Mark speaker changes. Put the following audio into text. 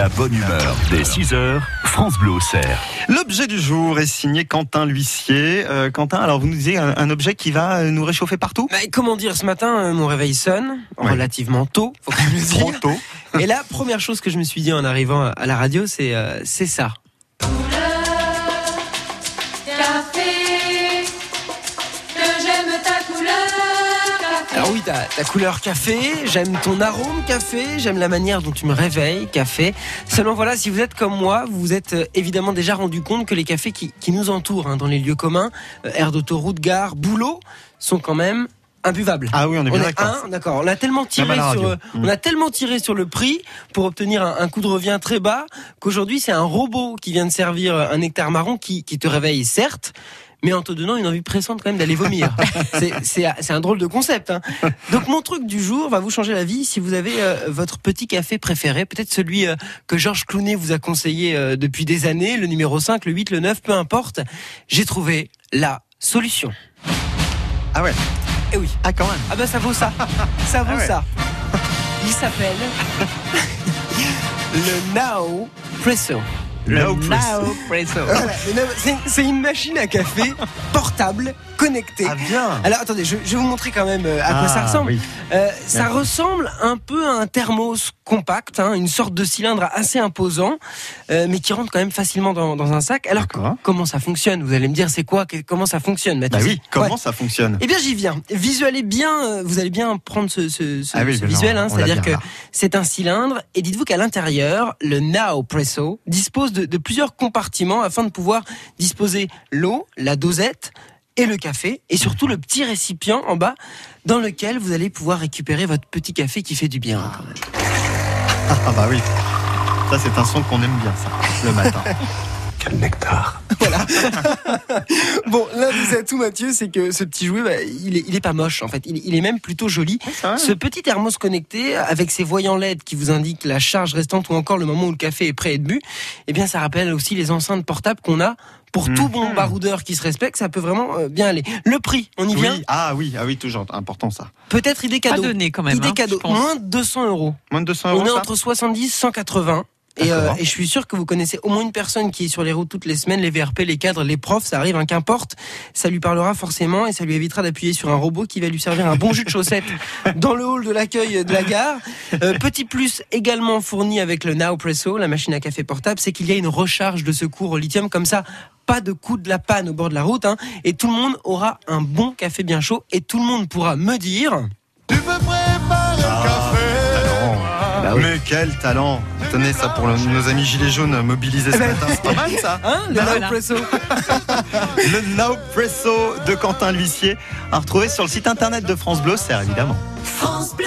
Speaker 1: La bonne humeur dès 6h, France Bleu Auxerre.
Speaker 2: L'objet du jour est signé Quentin L'Huissier. Euh, Quentin, alors vous nous disiez un, un objet qui va euh, nous réchauffer partout?
Speaker 3: Bah, comment dire, ce matin, euh, mon réveil sonne,
Speaker 2: Ouais.
Speaker 3: relativement tôt, faut quand même le
Speaker 2: Trop tôt.
Speaker 3: Et la première chose que je me suis dit en arrivant à la radio, c'est euh, c'est ça. Oui, ta, ta couleur café, j'aime ton arôme café, j'aime la manière dont tu me réveilles café. Seulement voilà, si vous êtes comme moi, vous vous êtes euh, évidemment déjà rendu compte que les cafés qui, qui nous entourent hein, dans les lieux communs, euh, aires d'autoroute, gare, boulot, sont quand même imbuvables.
Speaker 2: Ah oui, on est bien d'accord.
Speaker 3: d'accord. On a tellement tiré sur, euh, on a tellement tiré sur le prix pour obtenir un, un coût de revient très bas qu'aujourd'hui c'est un robot qui vient de servir un hectare marron qui, qui te réveille certes. Mais en te donnant une envie pressante quand même d'aller vomir. C'est- C'est c'est un drôle de concept. hein. Donc mon truc du jour va vous changer la vie si vous avez euh, votre petit café préféré, peut-être celui euh, que Georges Clounet vous a conseillé euh, depuis des années, le numéro 5, le 8, le 9, peu importe. J'ai trouvé la solution.
Speaker 2: Ah ouais.
Speaker 3: Eh oui.
Speaker 2: Ah quand même.
Speaker 3: Ah bah ça vaut ça. Ça vaut
Speaker 2: Ah ouais.
Speaker 3: ça. Il s'appelle le Now Presso.
Speaker 2: Now Presso.
Speaker 3: Presso. Voilà, le Now- c'est- une machine à café portable connectée.
Speaker 2: Ah bien.
Speaker 3: Alors attendez, je, je vais vous montrer quand même euh, à quoi ça
Speaker 2: Ah,
Speaker 3: ressemble.
Speaker 2: oui.
Speaker 3: Euh, ça ressemble un peu à un thermos compact, hein, une sorte de cylindre assez imposant, euh, mais qui rentre quand même facilement dans, dans un sac. Alors comment ça fonctionne? Vous allez me dire c'est quoi? Comment ça fonctionne
Speaker 2: Bah
Speaker 3: Mathis
Speaker 2: oui, comment
Speaker 3: Ouais.
Speaker 2: ça fonctionne?
Speaker 3: Eh bien, j'y viens. Visualisez bien, vous allez bien prendre ce, ce, ce-
Speaker 2: Ah oui,
Speaker 3: ce
Speaker 2: mais
Speaker 3: visuel, hein, c'est-à-dire que c'est un cylindre. Et dites-vous qu'à l'intérieur, le Now Presso dispose de, de plusieurs compartiments afin de pouvoir disposer l'eau, la dosette et le café, et surtout le petit récipient en bas dans lequel vous allez pouvoir récupérer votre petit café qui fait du bien. quand même.
Speaker 2: Ah bah oui. Ça c'est un son qu'on aime bien ça, le matin.
Speaker 1: Quel nectar.
Speaker 3: Bon, l'un des atouts, Mathieu, c'est que ce petit jouet, bah, il, est, il est pas moche en fait. Il, est- il est même plutôt joli.
Speaker 2: va.
Speaker 3: Ce petit thermos connecté, avec ses voyants LED qui vous indiquent la charge restante ou encore le moment où le café est prêt à être bu, eh bien, ça rappelle aussi les enceintes portables qu'on a. Pour tout bon baroudeur qui se respecte, ça peut vraiment euh, bien aller. Le prix, on y vient?
Speaker 2: Oui, ah oui, ah oui, toujours important ça.
Speaker 3: Peut-être idée
Speaker 4: Pas
Speaker 3: cadeau.
Speaker 4: donné quand même.
Speaker 3: idée
Speaker 4: hein,
Speaker 3: cadeau, moins de 200 euros.
Speaker 2: Moins de 200
Speaker 3: On
Speaker 2: euros.
Speaker 3: est
Speaker 2: ça
Speaker 3: entre 70 et 180. Et, euh, et je suis sûr que vous connaissez au moins une personne qui est sur les routes toutes les semaines, les VRP, les cadres, les profs, ça arrive, hein, qu'importe. Ça lui parlera forcément et ça lui évitera d'appuyer sur un robot qui va lui servir un bon jus de chaussette dans le hall de l'accueil de la gare. Euh, petit plus également fourni avec le Now Presso, la machine à café portable, c'est qu'il y a une recharge de secours au lithium comme ça. Pas de coup de la panne au bord de la route, hein, et tout le monde aura un bon café bien chaud, et tout le monde pourra me dire.
Speaker 2: Ah, Mais quel talent Tenez ça pour le- nos amis gilets jaunes mobilisés ce
Speaker 3: Eh ben,
Speaker 2: matin, c'est pas mal ça
Speaker 3: Hein, le Now
Speaker 4: Voilà.
Speaker 3: Presso
Speaker 2: Le Now Presso de Quentin L'Huissier à retrouver sur le site internet de France Bleu, c'est évidemment.
Speaker 5: France Bleu.